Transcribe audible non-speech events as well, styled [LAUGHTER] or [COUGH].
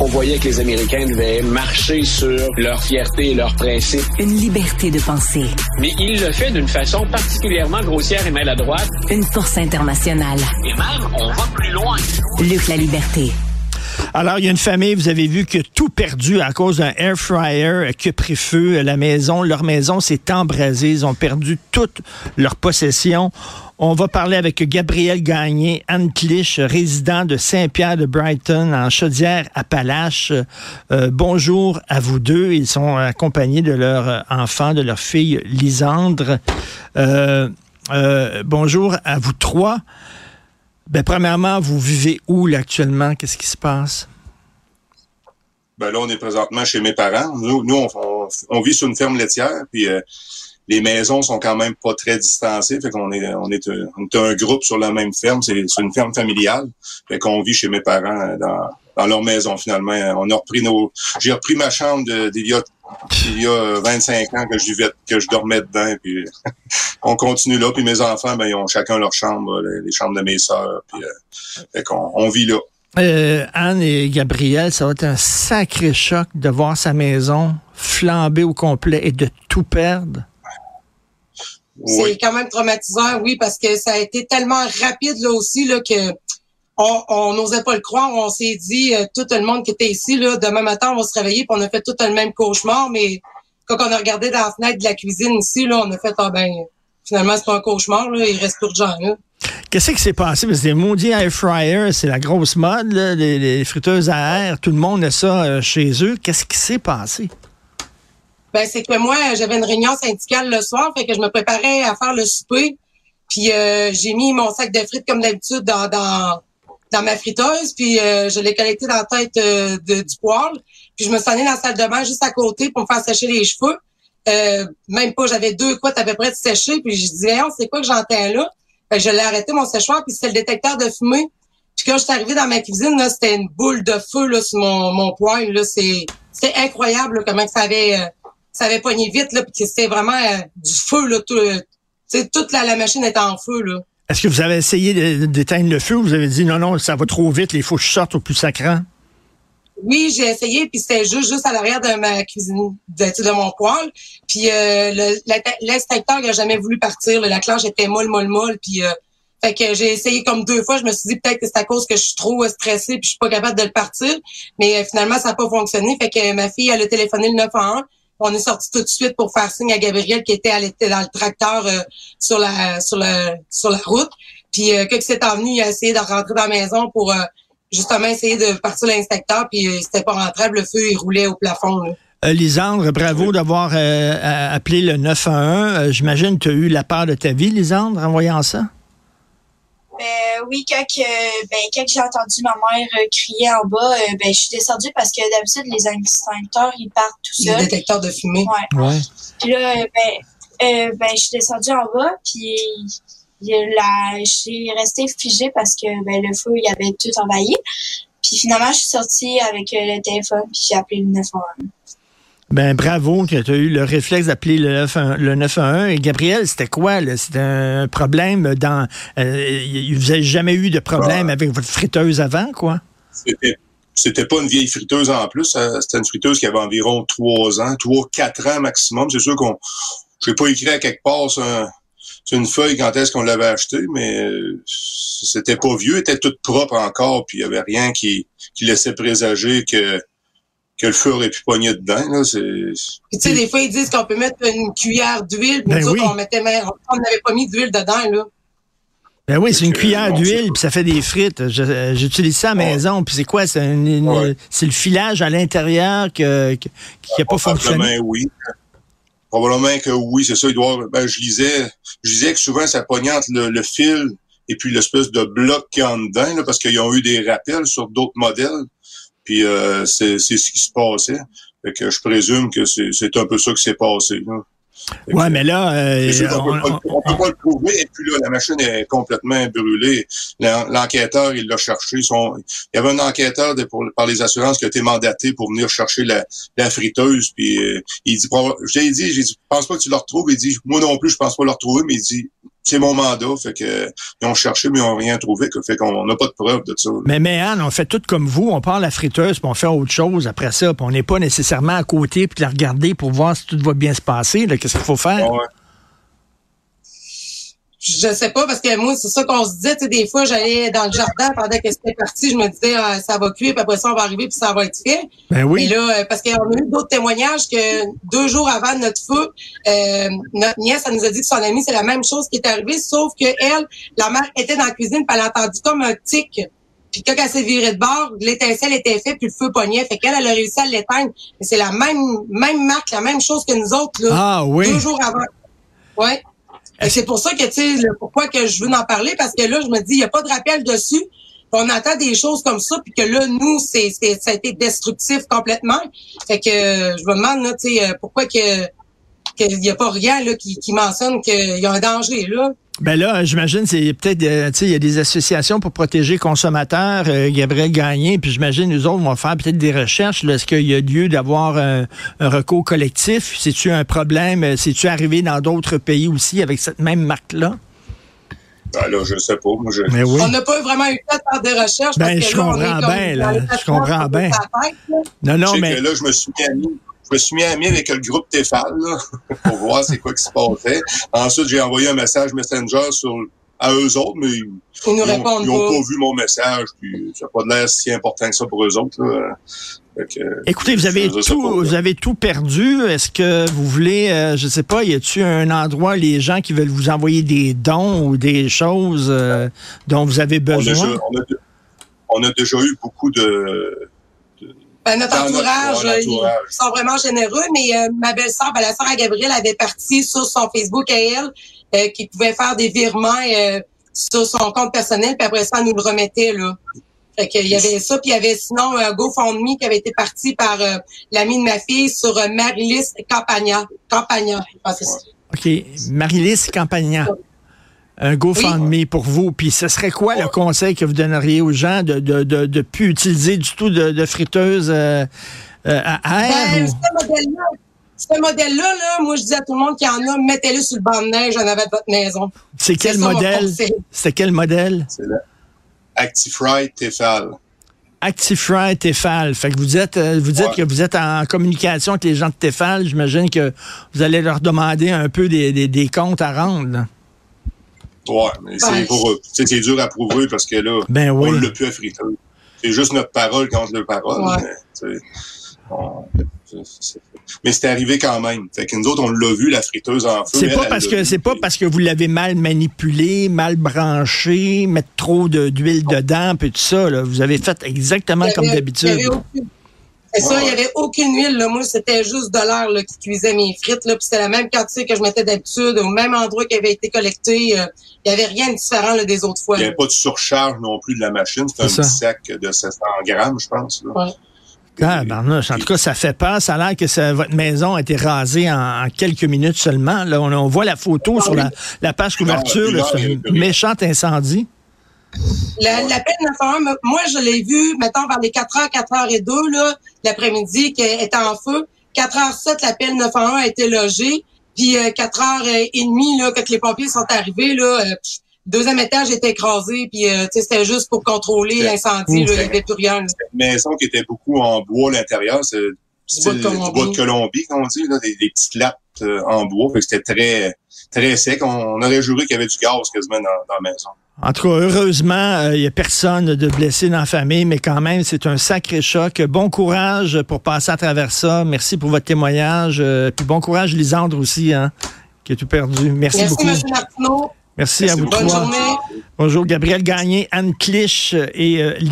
On voyait que les Américains devaient marcher sur leur fierté et leurs principes. Une liberté de penser. Mais il le fait d'une façon particulièrement grossière et maladroite. Une force internationale. Et même, on va plus loin. Luc la liberté. Alors, il y a une famille, vous avez vu, que tout perdu à cause d'un air fryer qui a pris feu. La maison, leur maison s'est embrasée. Ils ont perdu toute leur possession. On va parler avec Gabriel Gagné, Anne Clich, résident de Saint-Pierre de Brighton, en Chaudière-Appalaches. Euh, bonjour à vous deux. Ils sont accompagnés de leur enfant, de leur fille Lisandre. Euh, euh, bonjour à vous trois. Ben, premièrement, vous vivez où là, actuellement? Qu'est-ce qui se passe? Ben là, on est présentement chez mes parents. Nous, nous on, on, vit sur une ferme laitière, puis les maisons sont quand même pas très distancées. Fait qu'on est, on est, on est un groupe sur la même ferme. C'est une ferme familiale. Fait qu'on vit chez mes parents dans, dans leur maison finalement. On a repris nos. J'ai repris ma chambre d'il y a il y a 25 ans que je vivais, que je dormais dedans, puis [LAUGHS] on continue là. Puis mes enfants, ben, ils ont chacun leur chambre, les, chambres de mes sœurs. Puis, euh, fait qu'on on vit là. Euh, Anne et Gabriel, ça va être un sacré choc de voir sa maison flamber au complet et de tout perdre. C'est quand même traumatisant, oui, parce que ça a été tellement rapide là aussi là que on n'osait pas le croire. On s'est dit, euh, tout le monde qui était ici, là, demain matin, on va se réveiller, puis on a fait tout le même cauchemar. Mais quand on a regardé dans la fenêtre de la cuisine ici, là, on a fait, ah ben, finalement, c'est pas un cauchemar, là, il reste plus de gens là. Qu'est-ce qui s'est passé? Parce que les maudits air fryers, c'est la grosse mode, là, les, friteuses à air. Tout le monde a ça euh, chez eux. Qu'est-ce qui s'est passé? Ben, c'est que moi, j'avais une réunion syndicale le soir, fait que je me préparais à faire le souper. Puis euh, j'ai mis mon sac de frites comme d'habitude dans, dans, dans ma friteuse, puis euh, je l'ai collecté dans la tête euh, de, du poêle. Puis je me suis allée dans la salle de bain juste à côté pour me faire sécher les cheveux. Euh, même pas, j'avais deux couettes à peu près de sécher. Puis je disais, c'est quoi que j'entends là? je l'ai arrêté mon séchoir, puis c'était le détecteur de fumée. Puis quand je suis arrivée dans ma cuisine, là, c'était une boule de feu là, sur mon, mon poêle. Là. C'est, c'est incroyable comment ça avait, ça avait pogné vite. Là, puis c'était vraiment du feu. Là, tout, toute la, la machine était en feu. Là. Est-ce que vous avez essayé d'éteindre le feu ou vous avez dit non, non, ça va trop vite, il faut que je sorte au plus sacrant? Oui, j'ai essayé, puis c'était juste, juste à l'arrière de ma cuisine, de, de mon poêle. Puis euh, l'inspecteur n'a jamais voulu partir. la clanche était molle, molle, molle. Puis euh, fait que j'ai essayé comme deux fois. Je me suis dit peut-être que c'est à cause que je suis trop stressée puis je suis pas capable de le partir. Mais euh, finalement, ça n'a pas fonctionné. Fait que ma fille, elle a téléphoné le 911. On est sorti tout de suite pour faire signe à Gabriel qui était, dans le tracteur euh, sur la sur la sur la route. Puis euh, quand c'est venu, il a essayé de rentrer dans la maison pour euh, justement essayer de partir l'inspecteur. Puis euh, c'était pas rentrable, le feu il roulait au plafond. Là. Lisandre, bravo d'avoir appelé le 911. J'imagine que tu as eu la part de ta vie, Lisandre, en voyant ça? Ben oui, quand, ben, quand j'ai entendu ma mère euh, crier en bas, euh, ben, je suis descendue parce que d'habitude, les extincteurs, ils partent tout seuls. Les détecteurs de fumée. Ouais. ouais. Puis là, ben, ben, je suis descendue en bas, puis là, j'ai resté figée parce que ben, le feu, il avait tout envahi. Puis finalement, je suis sortie avec le téléphone, puis j'ai appelé le 911. Ben bravo que tu as eu le réflexe d'appeler le, 911. Et Gabriel, c'était quoi? C'était un problème dans... Euh, vous n'avez jamais eu de problème bah. avec votre friteuse avant, quoi? C'était pas une vieille friteuse en plus. C'était une friteuse qui avait environ trois ans, trois, quatre ans maximum. C'est sûr qu'on... Je pas écrit à quelque part sur, une feuille quand est-ce qu'on l'avait acheté, mais c'était pas vieux, était toute propre encore, puis il y avait rien qui, qui laissait présager que que le feu aurait pu pogner dedans. Là, tu sais, des fois, ils disent qu'on peut mettre une cuillère d'huile, mais ben oui. on mettait on n'avait pas mis d'huile dedans, là. Ben oui, c'est une cuillère d'huile, puis ça fait des frites. J'utilise ça à la maison, puis c'est quoi? C'est le filage à l'intérieur qui n'a pas fonctionné? Probablement oui. Probablement que oui, c'est ça. Il doit, ben, je lisais, je disais que souvent ça pognante le, le fil et puis l'espèce de bloc qui est en dedans, là, parce qu'ils ont eu des rappels sur d'autres modèles. Puis euh, c'est ce qui se passait. Fait que je présume que c'est un peu ça qui s'est passé. Là. Ouais, mais là, euh, on, ne peut, pas le prouver. Et puis là, la machine est complètement brûlée. L'enquêteur, il l'a cherché. Son, il y avait un enquêteur de, pour, par les assurances qui a été mandaté pour venir chercher la, la friteuse. Puis euh, il dit, je dit, j'ai dit, pense pas que tu le retrouves. Il dit, moi non plus, je pense pas le retrouver. Mais il dit, c'est mon mandat. Fait que ils ont cherché, mais ils n'ont rien trouvé. Que, fait qu'on n'a pas de preuve de ça. Mais, mais Anne, on fait tout comme vous. On part la friteuse, puis on fait autre chose après ça. Puis on n'est pas nécessairement à côté, puis la regarder pour voir si tout va bien se passer. Qu'est-ce qu'il faut faire? Ouais. Je sais pas parce que moi c'est ça qu'on se disait tu sais des fois j'allais dans le jardin pendant que c'était parti je me disais ah, ça va cuire puis après ça on va arriver puis ça va être fait Ben oui. et là euh, parce qu'on a eu d'autres témoignages que deux jours avant notre feu euh, notre nièce elle nous a dit que son amie c'est la même chose qui est arrivée sauf que elle la mère était dans la cuisine puis elle a entendu comme un tic puis quand elle s'est virée de bord, l'étincelle était faite, puis le feu pognait. Fait qu'elle, elle a réussi à l'éteindre. Mais c'est la même, même marque, la même chose que nous autres, là. Ah oui. Deux jours avant. Ouais. C'est pour ça que, tu sais, pourquoi que je veux en parler, parce que là, je me dis, il n'y a pas de rappel dessus. On entend des choses comme ça, puis que là, nous, c'est, c'est, ça a été destructif complètement. Fait que je me demande, tu euh, pourquoi que qu'il n'y a pas rien là, qui, qui mentionne qu'il y a un danger, là. Ben là, j'imagine, c'est peut-être, euh, tu sais, il y a des associations pour protéger les consommateurs, euh, Gabriel Gagné, puis j'imagine, nous autres, on va faire peut-être des recherches. là. Est-ce qu'il y a lieu d'avoir un, un recours collectif? C'est-tu un problème? Euh, C'est-tu arrivé dans d'autres pays aussi avec cette même marque-là? Ben là, je sais pas. Moi, je, Mais oui. On n'a pas vraiment eu le temps de faire des recherches. Ben, parce je que là, on comprends est comme bien, là. Je comprends bien. la tête, là. Non, je non, mais que là, je me suis mis ami. Je me suis mis ami avec le groupe Tefal, là, [LAUGHS] pour voir c'est quoi qui se passait. Ensuite, j'ai envoyé un message Messenger sur, à eux autres, mais ils n'ont pas. pas vu mon message, puis ça n'a pas de l'air si important que ça pour eux autres. Là. Fait que, écoutez, vous avez tout, pas, vous avez tout perdu. Est-ce que vous voulez, euh, je sais pas, y a-tu un endroit les gens qui veulent vous envoyer des dons ou des choses euh, dont vous avez on, a besoin? déjà, on, a, on a déjà eu beaucoup de... Ben, notre Dans notre- entourage, ouais, euh, ils sont vraiment généreux, mais euh, ma belle-sœur, ben, la sœur à Gabrielle, avait parti sur son Facebook à elle, euh, qui pouvait faire des virements euh, sur son compte personnel, puis après ça, elle nous le remettait, là. Fait qu'il y avait ça, puis il y avait sinon un GoFundMe qui avait été parti par euh, l'ami de ma fille sur euh, Marilis Campagna. Campagna, je pense que c'est ça. OK. Marilys Campagna. Un GoFundMe pour vous. Puis ce serait quoi le conseil que vous donneriez aux gens de de, de, de plus utiliser du tout de, de friteuse euh, euh, à air? Ben, ou- ce modèle-là, ce modèle-là, là, moi, je dis à tout le monde qu'il y en a, mettez-le sur le banc de neige en avant de votre maison. C'est quel c'est modèle? C'était quel modèle? C'est le Actifry Tefal. Actifry Tefal. Fait que vous êtes, euh, vous dites Ouais. que vous êtes en communication avec les gens de Tefal. J'imagine que vous allez leur demander un peu des, des, des comptes à rendre. Ouais, mais c'est pour c'est dur à prouver parce que là, Ben oui. on l'a plus à friteuse. C'est juste notre parole contre leur parole. Ouais. Mais, mais c'est arrivé quand même. Fait que nous autres, on l'a vu, la friteuse en feu. C'est pas parce que c'est pas parce que vous l'avez mal manipulé, mal branché, mettre trop de- d'huile dedans, puis tout ça. là. Vous avez fait exactement comme d'habitude. il y avait aucune- Ça, il n'y avait aucune huile. Là. Moi, c'était juste de l'air qui cuisait mes frites. Là. Puis c'était la même quantité que je mettais d'habitude, au même endroit qui avait été collecté. euh, Il n'y avait rien de différent là, des autres fois. Il n'y avait pas de surcharge non plus de la machine. C'était un ça. petit sac de 700 grammes, je pense. là. Ouais. Ah, barnouche. En tout cas, ça fait peur. Ça a l'air que ça- votre maison a été rasée en, en quelques minutes seulement. Là, on, on voit la photo sur la, la page couverture. C'est un méchant incendie. La- L'appel 911, me- moi, je l'ai vu, mettons, vers les 4h, 4h02, là, l'après-midi, qu'elle était en feu. 4h07, l'appel 911 a été logé. Puis euh, 4h30, là, quand les pompiers sont arrivés, là, euh, deuxième étage était écrasé. Puis, euh, tu sais, c'était juste pour contrôler l'incendie. Il n'y avait plus rien. là. Une maison qui était beaucoup en bois à l'intérieur. C'est bois de Colombie. du bois de Colombie, qu'on dit, là, des, des petites lattes euh, en bois. C'était très, très sec. On, on aurait juré qu'il y avait du gaz quasiment dans, dans la maison. En tout cas, heureusement, il n'y a personne de blessé dans la famille, mais quand même, c'est un sacré choc. Bon courage pour passer à travers ça. Merci pour votre témoignage. euh, puis bon courage, Lisandre aussi, hein, qui a tout perdu. Merci, Merci, beaucoup. M. Martineau. Merci, à Merci vous. Bonne trois. journée. Bonjour, Gabriel Gagné, Anne Clich et euh, Lisandre.